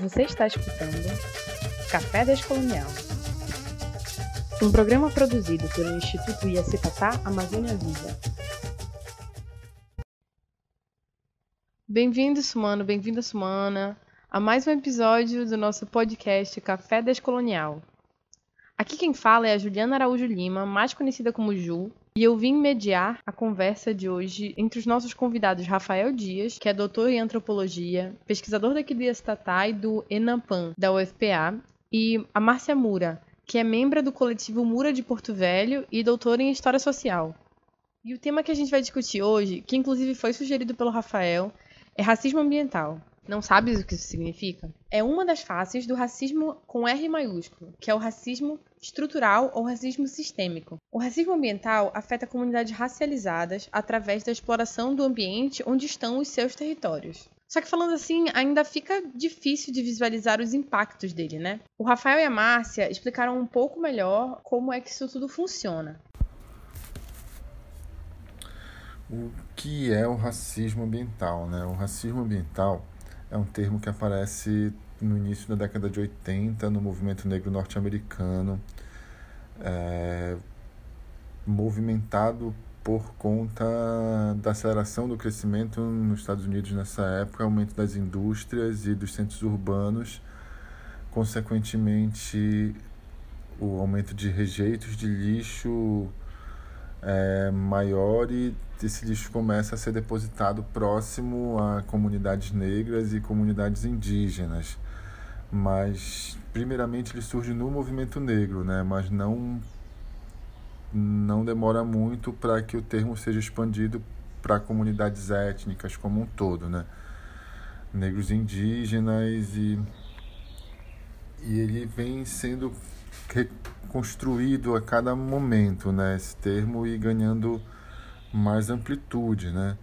Você está escutando Café Descolonial, um programa produzido pelo Instituto Iacitatá Amazônia Viva. Bem-vindo, Sumano, bem-vinda, Sumana, a mais um episódio do nosso podcast Café Descolonial. Aqui quem fala é a Juliana Araújo Lima, mais conhecida como Ju, e eu vim mediar a conversa de hoje entre os nossos convidados Rafael Dias, que é doutor em antropologia, pesquisador daqui do Estatai e do Enampan, da UFPA, e a Márcia Mura, que é membro do coletivo Mura de Porto Velho e doutora em História Social. E o tema que a gente vai discutir hoje, que inclusive foi sugerido pelo Rafael, é racismo ambiental. Não sabes o que isso significa? É uma das faces do racismo com R maiúsculo, que é o racismo estrutural ou racismo sistêmico. O racismo ambiental afeta comunidades racializadas através da exploração do ambiente onde estão os seus territórios. Só que falando assim, ainda fica difícil de visualizar os impactos dele, né? O Rafael e a Márcia explicaram um pouco melhor como é que isso tudo funciona. O que é o racismo ambiental, né? O racismo ambiental é um termo que aparece no início da década de 80 no movimento negro norte-americano, é, movimentado por conta da aceleração do crescimento nos Estados Unidos nessa época, aumento das indústrias e dos centros urbanos, consequentemente o aumento de rejeitos de lixo é, maior e esse lixo começa a ser depositado próximo a comunidades negras e comunidades indígenas. Mas, primeiramente, ele surge no movimento negro, né? mas não, não demora muito para que o termo seja expandido para comunidades étnicas como um todo. Né? Negros indígenas e, e ele vem sendo reconstruído a cada momento, né? esse termo, e ganhando mais amplitude, né?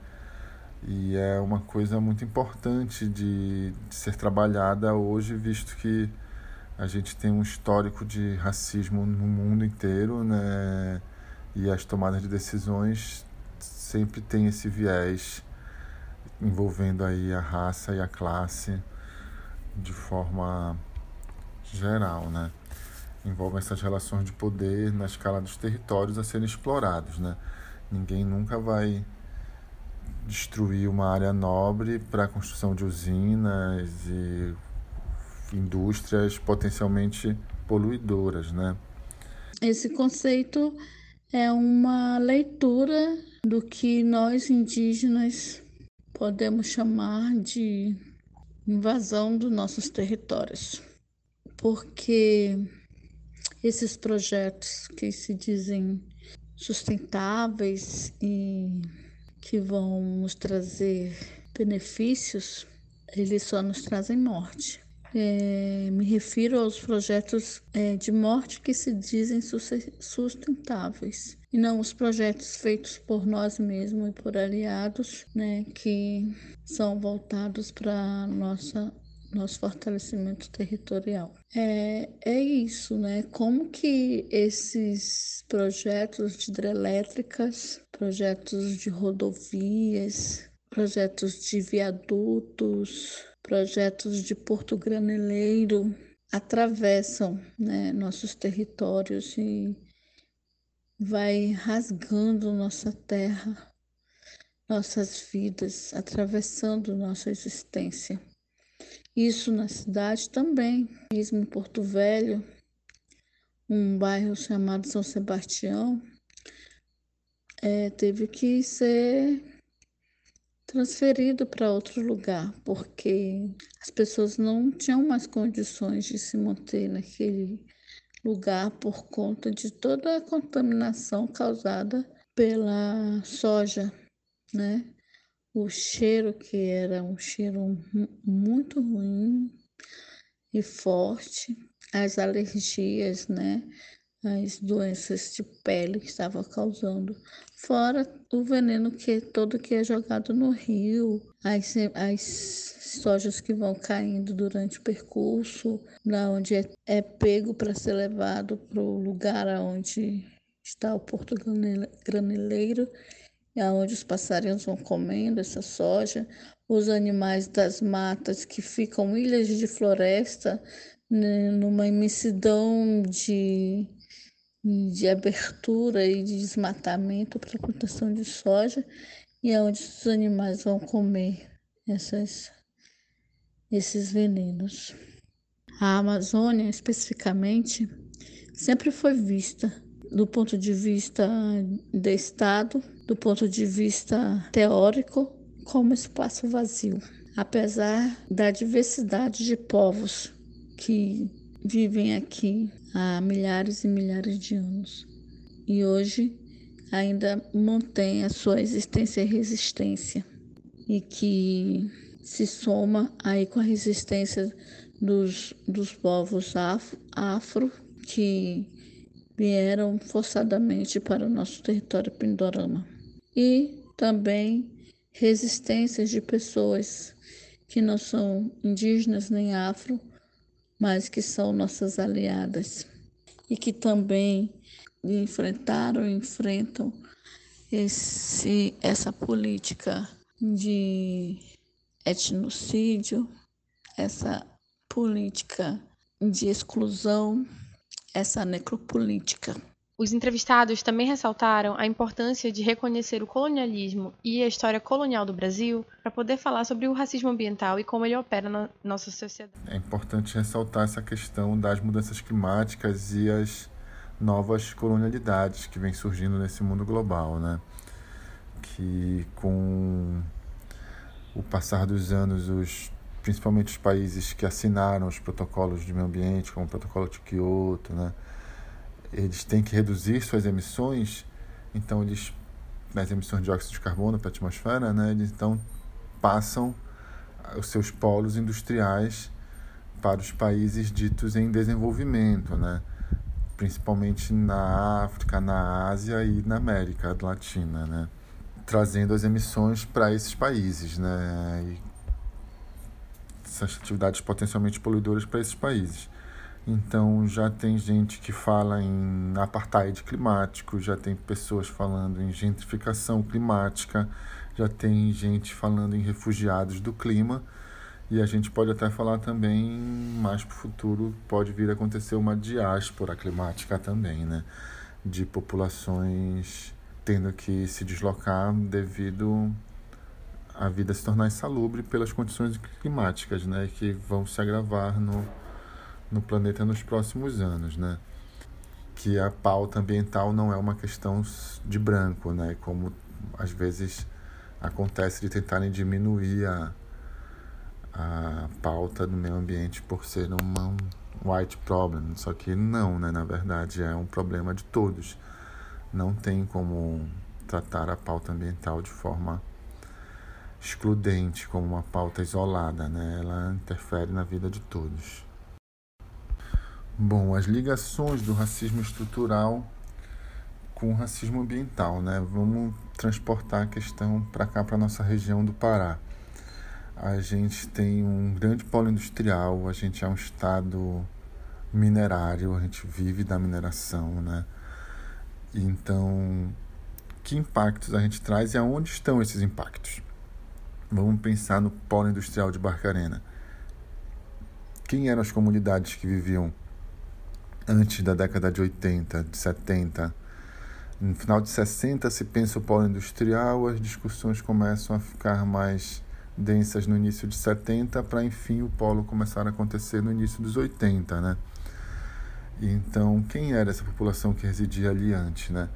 E é uma coisa muito importante de, de ser trabalhada hoje, visto que a gente tem um histórico de racismo no mundo inteiro, né? E as tomadas de decisões sempre tem esse viés envolvendo aí a raça e a classe de forma geral, né? Envolve essas relações de poder na escala dos territórios a serem explorados, né? Ninguém nunca vai destruir uma área nobre para a construção de usinas e indústrias potencialmente poluidoras, né? Esse conceito é uma leitura do que nós indígenas podemos chamar de invasão dos nossos territórios. Porque esses projetos que se dizem sustentáveis e que vão nos trazer benefícios, eles só nos trazem morte. É, me refiro aos projetos é, de morte que se dizem sustentáveis e não os projetos feitos por nós mesmos e por aliados, né, que são voltados para nossa nosso fortalecimento territorial. É, é isso, né? Como que esses projetos de hidrelétricas, projetos de rodovias, projetos de viadutos, projetos de porto graneleiro atravessam né, nossos territórios e vai rasgando nossa terra, nossas vidas, atravessando nossa existência. Isso na cidade também, mesmo em Porto Velho, um bairro chamado São Sebastião, é, teve que ser transferido para outro lugar, porque as pessoas não tinham mais condições de se manter naquele lugar por conta de toda a contaminação causada pela soja, né? O cheiro que era um cheiro muito ruim e forte, as alergias, né? As doenças de pele que estava causando, fora o veneno que todo que é jogado no rio, as, as sojas que vão caindo durante o percurso, da onde é, é pego para ser levado para o lugar onde está o porto graneleiro onde os passarinhos vão comendo essa soja, os animais das matas que ficam ilhas de floresta, né, numa imensidão de, de abertura e de desmatamento para plantação de soja, e é onde os animais vão comer essas, esses venenos. A Amazônia, especificamente, sempre foi vista do ponto de vista do Estado, do ponto de vista teórico, como espaço vazio. Apesar da diversidade de povos que vivem aqui há milhares e milhares de anos e hoje ainda mantém a sua existência e resistência e que se soma aí com a resistência dos, dos povos afro, afro que vieram forçadamente para o nosso território Pindorama. E também resistências de pessoas que não são indígenas nem afro, mas que são nossas aliadas e que também enfrentaram e enfrentam esse, essa política de etnocídio, essa política de exclusão essa necropolítica. Os entrevistados também ressaltaram a importância de reconhecer o colonialismo e a história colonial do Brasil para poder falar sobre o racismo ambiental e como ele opera na nossa sociedade. É importante ressaltar essa questão das mudanças climáticas e as novas colonialidades que vêm surgindo nesse mundo global, né? Que com o passar dos anos os principalmente os países que assinaram os protocolos de meio ambiente, como o protocolo de Kyoto, né? Eles têm que reduzir suas emissões, então eles, nas emissões de dióxido de carbono para a atmosfera, né? eles então passam os seus polos industriais para os países ditos em desenvolvimento, né? principalmente na África, na Ásia e na América Latina, né? trazendo as emissões para esses países, né? E essas atividades potencialmente poluidoras para esses países. Então já tem gente que fala em apartheid climático, já tem pessoas falando em gentrificação climática, já tem gente falando em refugiados do clima. E a gente pode até falar também, mais para o futuro, pode vir a acontecer uma diáspora climática também, né? De populações tendo que se deslocar devido a vida se tornar insalubre pelas condições climáticas, né, que vão se agravar no, no planeta nos próximos anos, né? Que a pauta ambiental não é uma questão de branco, né? Como às vezes acontece de tentarem diminuir a, a pauta do meio ambiente por ser uma white problem, só que não, né? Na verdade é um problema de todos. Não tem como tratar a pauta ambiental de forma excludente, como uma pauta isolada, né? Ela interfere na vida de todos. Bom, as ligações do racismo estrutural com o racismo ambiental, né? Vamos transportar a questão para cá, para nossa região do Pará. A gente tem um grande polo industrial, a gente é um estado minerário, a gente vive da mineração, né? Então, que impactos a gente traz e aonde estão esses impactos? Vamos pensar no polo industrial de Barcarena. Quem eram as comunidades que viviam antes da década de 80, de 70? No final de 60 se pensa o polo industrial, as discussões começam a ficar mais densas no início de 70, para enfim o polo começar a acontecer no início dos 80, né? Então, quem era essa população que residia ali antes, né?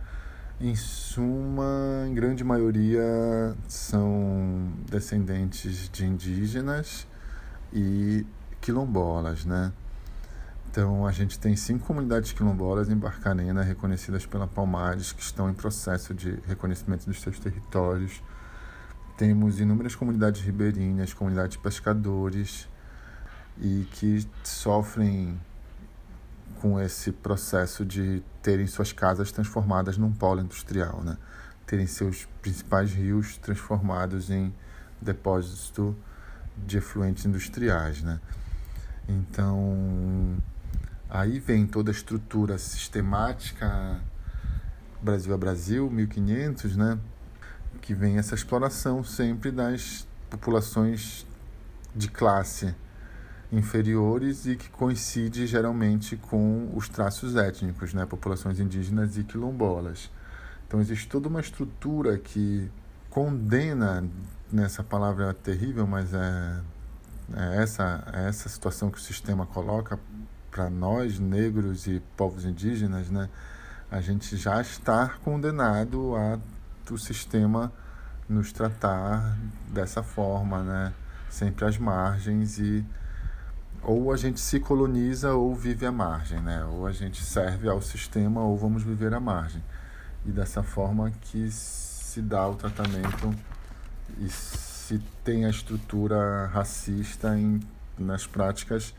Em suma, em grande maioria são descendentes de indígenas e quilombolas, né? Então, a gente tem cinco comunidades quilombolas em Barcarena reconhecidas pela Palmares, que estão em processo de reconhecimento dos seus territórios. Temos inúmeras comunidades ribeirinhas, comunidades de pescadores, e que sofrem com esse processo de terem suas casas transformadas num polo industrial, né? terem seus principais rios transformados em depósito de efluentes industriais. Né? Então, aí vem toda a estrutura sistemática Brasil a Brasil, 1500, né? que vem essa exploração sempre das populações de classe inferiores e que coincide geralmente com os traços étnicos, né? populações indígenas e quilombolas. Então existe toda uma estrutura que condena, nessa palavra terrível, mas é, é essa, é essa situação que o sistema coloca para nós, negros e povos indígenas, né? a gente já está condenado a o sistema nos tratar dessa forma, né? sempre às margens e ou a gente se coloniza ou vive à margem, né? Ou a gente serve ao sistema ou vamos viver à margem. E dessa forma que se dá o tratamento e se tem a estrutura racista em, nas práticas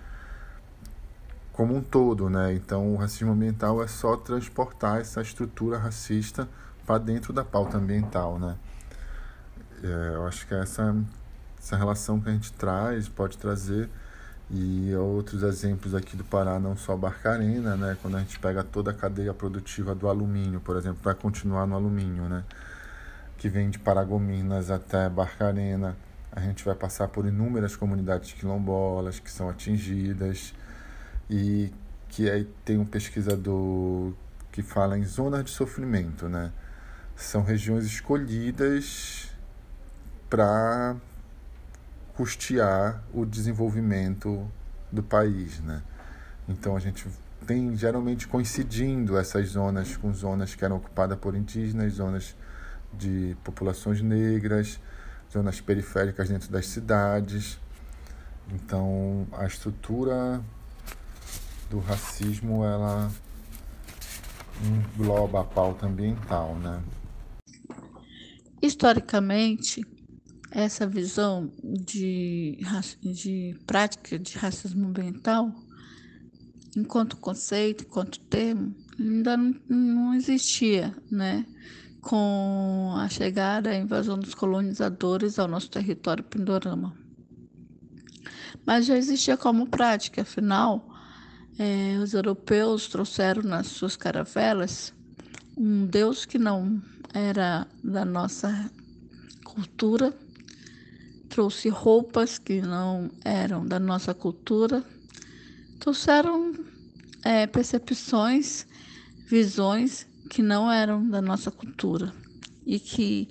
como um todo, né? Então o racismo ambiental é só transportar essa estrutura racista para dentro da pauta ambiental, né? É, eu acho que essa essa relação que a gente traz pode trazer e outros exemplos aqui do Pará, não só Barcarena, né? Quando a gente pega toda a cadeia produtiva do alumínio, por exemplo, vai continuar no alumínio, né? Que vem de Paragominas até Barcarena, a gente vai passar por inúmeras comunidades quilombolas que são atingidas e que aí tem um pesquisador que fala em zonas de sofrimento, né? São regiões escolhidas para custear o desenvolvimento do país, né? Então a gente tem geralmente coincidindo essas zonas com zonas que eram ocupadas por indígenas, zonas de populações negras, zonas periféricas dentro das cidades. Então a estrutura do racismo ela engloba a pauta ambiental, né? Historicamente, essa visão de, de prática de racismo ambiental, enquanto conceito, enquanto termo, ainda não, não existia, né? Com a chegada a invasão dos colonizadores ao nosso território Pindorama. Mas já existia como prática, afinal, é, os europeus trouxeram nas suas caravelas um Deus que não era da nossa cultura, trouxe roupas que não eram da nossa cultura, trouxeram é, percepções, visões que não eram da nossa cultura e que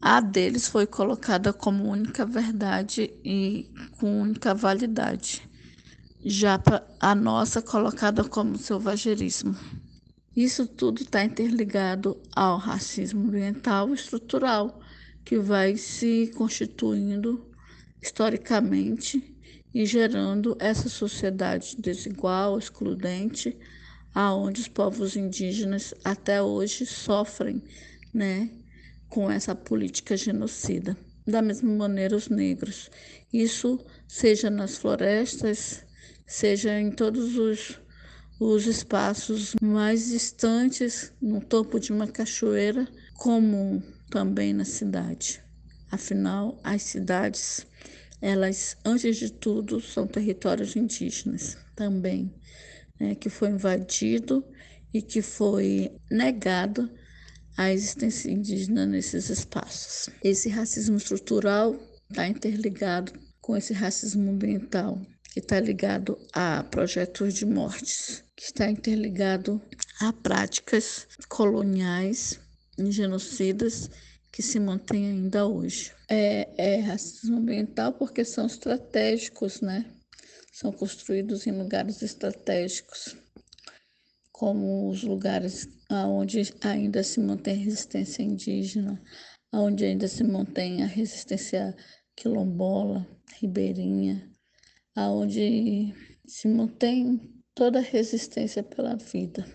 a deles foi colocada como única verdade e com única validade, já a nossa colocada como selvagerismo. Isso tudo está interligado ao racismo ambiental estrutural, que vai se constituindo historicamente e gerando essa sociedade desigual, excludente, aonde os povos indígenas até hoje sofrem, né, com essa política genocida. Da mesma maneira os negros. Isso seja nas florestas, seja em todos os, os espaços mais distantes, no topo de uma cachoeira, como também na cidade. Afinal, as cidades, elas, antes de tudo, são territórios indígenas também, né, que foi invadido e que foi negado a existência indígena nesses espaços. Esse racismo estrutural está interligado com esse racismo ambiental, que está ligado a projetos de mortes, que está interligado a práticas coloniais genocidas que se mantêm ainda hoje. É, é racismo ambiental porque são estratégicos, né? São construídos em lugares estratégicos, como os lugares onde ainda se mantém resistência indígena, onde ainda se mantém a resistência quilombola, ribeirinha, aonde se mantém toda a resistência pela vida.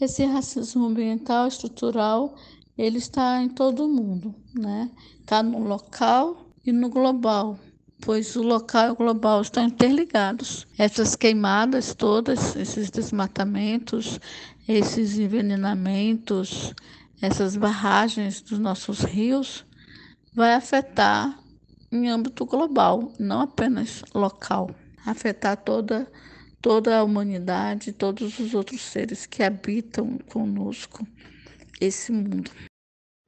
Esse racismo ambiental estrutural, ele está em todo o mundo, né? Está no local e no global, pois o local e o global estão interligados. Essas queimadas todas, esses desmatamentos, esses envenenamentos, essas barragens dos nossos rios, vai afetar em âmbito global, não apenas local, afetar toda toda a humanidade, todos os outros seres que habitam conosco esse mundo.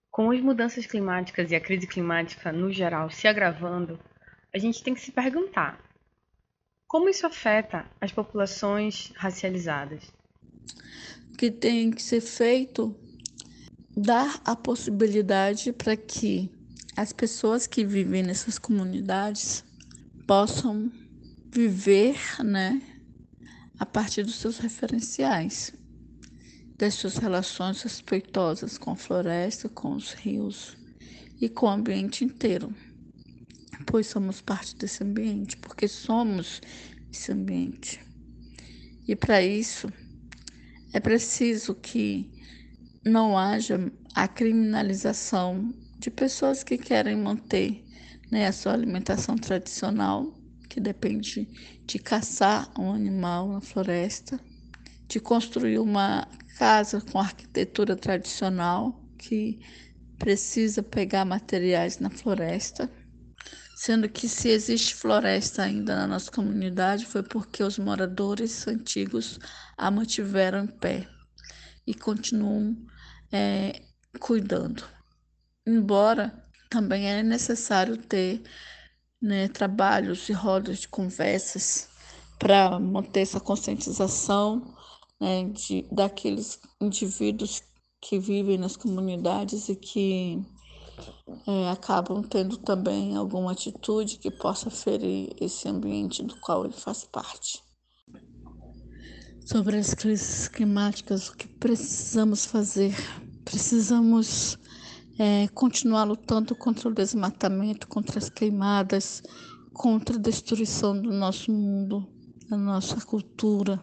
Com as mudanças climáticas e a crise climática no geral se agravando, a gente tem que se perguntar: como isso afeta as populações racializadas? O que tem que ser feito dar a possibilidade para que as pessoas que vivem nessas comunidades possam viver, né, a partir dos seus referenciais, das suas relações respeitosas com a floresta, com os rios e com o ambiente inteiro. Pois somos parte desse ambiente, porque somos esse ambiente. E para isso é preciso que não haja a criminalização de pessoas que querem manter né, a sua alimentação tradicional, que depende de caçar um animal na floresta, de construir uma casa com arquitetura tradicional, que precisa pegar materiais na floresta. Sendo que se existe floresta ainda na nossa comunidade foi porque os moradores antigos a mantiveram em pé e continuam é, cuidando. Embora também é necessário ter né, trabalhos e rodas de conversas para manter essa conscientização né, de, daqueles indivíduos que vivem nas comunidades e que é, acabam tendo também alguma atitude que possa ferir esse ambiente do qual ele faz parte. Sobre as crises climáticas, o que precisamos fazer? Precisamos é, continuar lutando contra o desmatamento, contra as queimadas, contra a destruição do nosso mundo, da nossa cultura,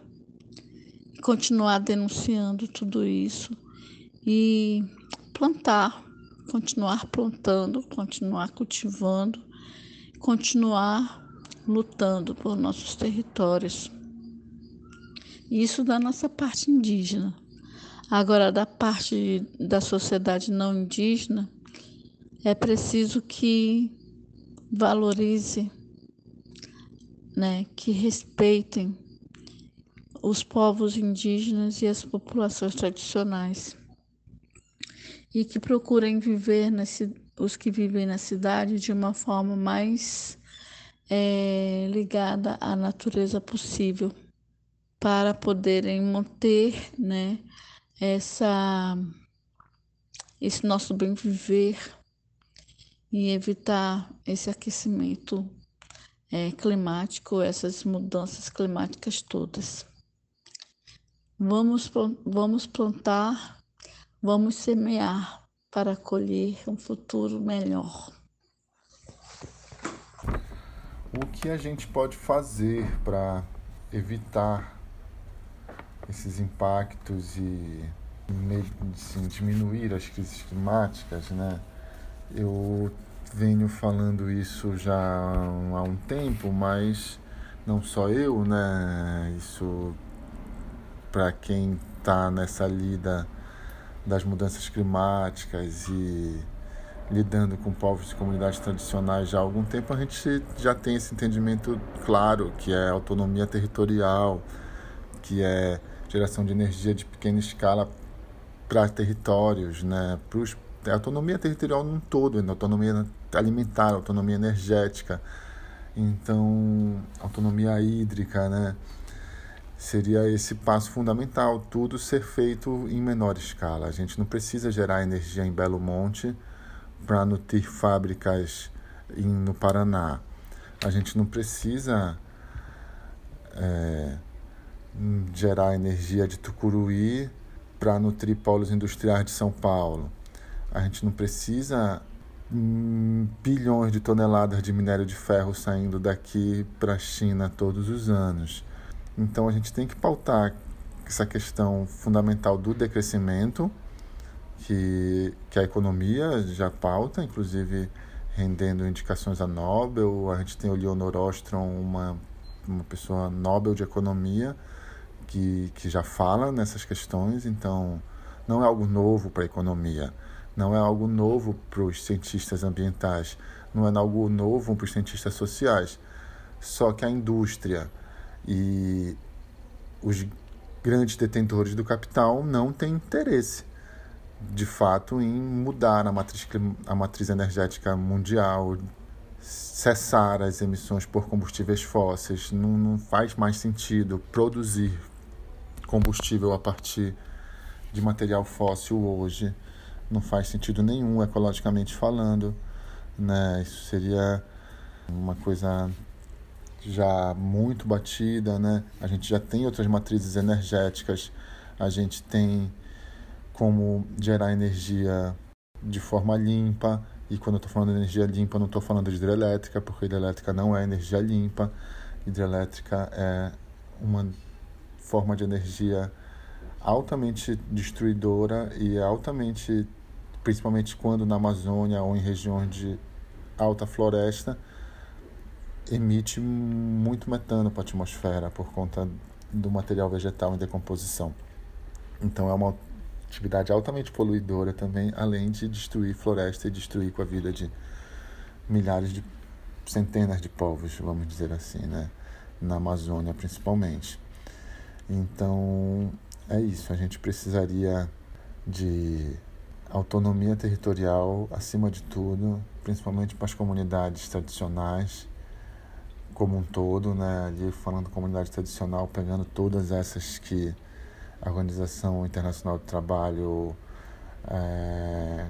continuar denunciando tudo isso e plantar, continuar plantando, continuar cultivando, continuar lutando por nossos territórios. Isso da nossa parte indígena. Agora, da parte da sociedade não indígena, é preciso que valorize, né, que respeitem os povos indígenas e as populações tradicionais. E que procurem viver nesse, os que vivem na cidade de uma forma mais é, ligada à natureza possível para poderem manter, né, essa esse nosso bem viver e evitar esse aquecimento é, climático, essas mudanças climáticas todas. Vamos, vamos plantar, vamos semear para colher um futuro melhor. O que a gente pode fazer para evitar esses impactos e assim, diminuir as crises climáticas, né? Eu venho falando isso já há um tempo, mas não só eu, né? Isso para quem está nessa lida das mudanças climáticas e lidando com povos e comunidades tradicionais já há algum tempo, a gente já tem esse entendimento claro que é autonomia territorial, que é geração de energia de pequena escala para territórios, né? Pros, a é autonomia territorial num todo, né? autonomia alimentar, autonomia energética, então autonomia hídrica, né? Seria esse passo fundamental, tudo ser feito em menor escala. A gente não precisa gerar energia em Belo Monte para nutrir fábricas em, no Paraná. A gente não precisa é, gerar energia de Tucuruí para nutrir polos industriais de São Paulo. A gente não precisa hum, bilhões de toneladas de minério de ferro saindo daqui para a China todos os anos. Então a gente tem que pautar essa questão fundamental do decrescimento, que, que a economia já pauta, inclusive rendendo indicações a Nobel. A gente tem o Leonor Ostrom, uma, uma pessoa Nobel de Economia, que, que já fala nessas questões, então não é algo novo para a economia, não é algo novo para os cientistas ambientais, não é algo novo para os cientistas sociais. Só que a indústria e os grandes detentores do capital não têm interesse de fato em mudar a matriz, a matriz energética mundial, cessar as emissões por combustíveis fósseis. Não, não faz mais sentido produzir combustível a partir de material fóssil hoje. Não faz sentido nenhum ecologicamente falando. Né? Isso seria uma coisa já muito batida, né? A gente já tem outras matrizes energéticas, a gente tem como gerar energia de forma limpa. E quando eu estou falando de energia limpa, não estou falando de hidrelétrica, porque hidrelétrica não é energia limpa. Hidrelétrica é uma forma de energia altamente destruidora e altamente, principalmente quando na Amazônia ou em regiões de alta floresta, emite muito metano para a atmosfera por conta do material vegetal em decomposição. Então é uma atividade altamente poluidora também, além de destruir floresta e destruir com a vida de milhares de centenas de povos, vamos dizer assim, né? Na Amazônia principalmente. Então, é isso, a gente precisaria de autonomia territorial acima de tudo, principalmente para as comunidades tradicionais como um todo, né? Ali falando comunidade tradicional, pegando todas essas que a Organização Internacional do Trabalho é,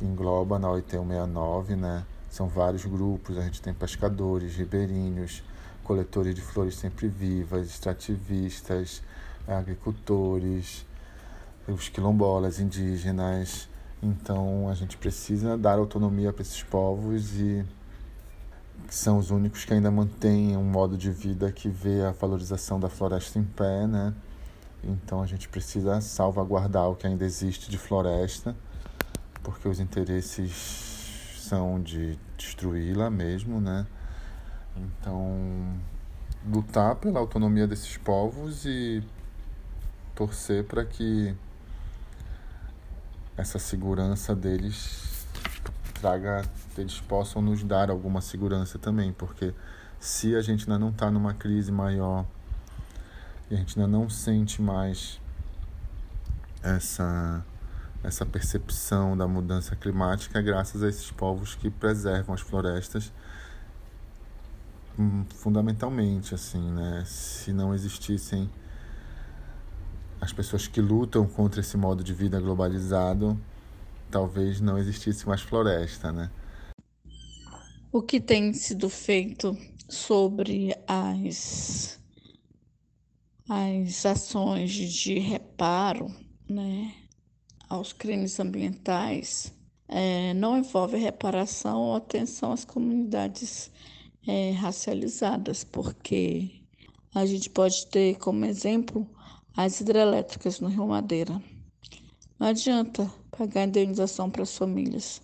engloba na 8169, né? São vários grupos, a gente tem pescadores, ribeirinhos, coletores de flores sempre vivas, extrativistas, agricultores, os quilombolas, indígenas. Então a gente precisa dar autonomia para esses povos e são os únicos que ainda mantêm um modo de vida que vê a valorização da floresta em pé, né? Então a gente precisa salvaguardar o que ainda existe de floresta, porque os interesses são de destruí-la mesmo, né? Então, lutar pela autonomia desses povos e torcer para que essa segurança deles traga, eles possam nos dar alguma segurança também, porque se a gente ainda não está numa crise maior e a gente ainda não sente mais essa essa percepção da mudança climática graças a esses povos que preservam as florestas fundamentalmente assim né? Se não existissem as pessoas que lutam contra esse modo de vida globalizado talvez não existisse mais floresta né? O que tem sido feito sobre as as ações de reparo né, aos crimes ambientais é, não envolve reparação ou atenção às comunidades é, racializadas, porque a gente pode ter como exemplo as hidrelétricas no Rio Madeira. Não adianta pagar indenização para as famílias,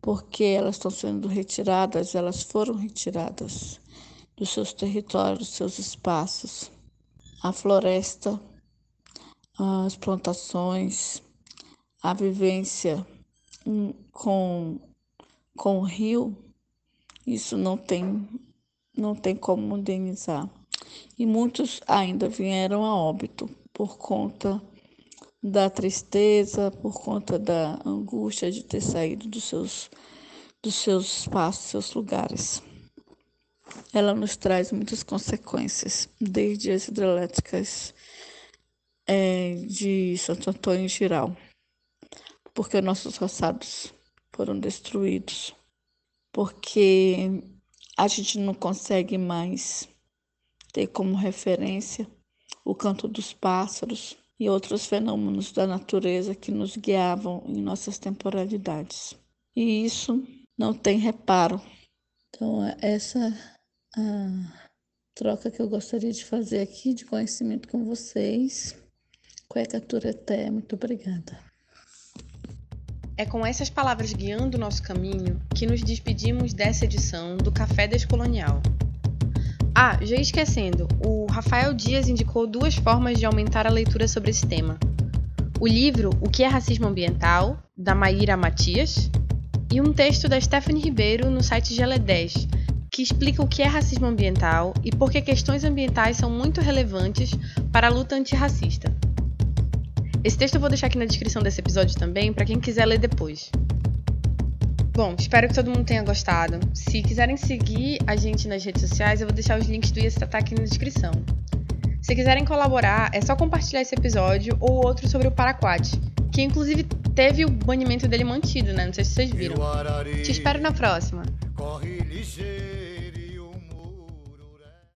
porque elas estão sendo retiradas, elas foram retiradas dos seus territórios, dos seus espaços a floresta, as plantações, a vivência com, com o rio, isso não tem, não tem como modernizar. E muitos ainda vieram a óbito por conta da tristeza, por conta da angústia de ter saído dos seus, dos seus espaços, seus lugares ela nos traz muitas consequências, desde as hidrelétricas é, de Santo Antônio em geral, porque nossos roçados foram destruídos, porque a gente não consegue mais ter como referência o canto dos pássaros e outros fenômenos da natureza que nos guiavam em nossas temporalidades. E isso não tem reparo. Então, essa a troca que eu gostaria de fazer aqui de conhecimento com vocês. Cueca Tureté, muito obrigada. É com essas palavras guiando o nosso caminho que nos despedimos dessa edição do Café Descolonial. Ah, já esquecendo, o Rafael Dias indicou duas formas de aumentar a leitura sobre esse tema. O livro O que é Racismo Ambiental, da Maíra Matias, e um texto da Stephanie Ribeiro no site GL10, que explica o que é racismo ambiental e por que questões ambientais são muito relevantes para a luta antirracista. Esse texto eu vou deixar aqui na descrição desse episódio também, para quem quiser ler depois. Bom, espero que todo mundo tenha gostado. Se quiserem seguir a gente nas redes sociais, eu vou deixar os links do Iastatá aqui na descrição. Se quiserem colaborar, é só compartilhar esse episódio ou outro sobre o Paraquat, que inclusive teve o banimento dele mantido, né? Não sei se vocês viram. Te espero na próxima.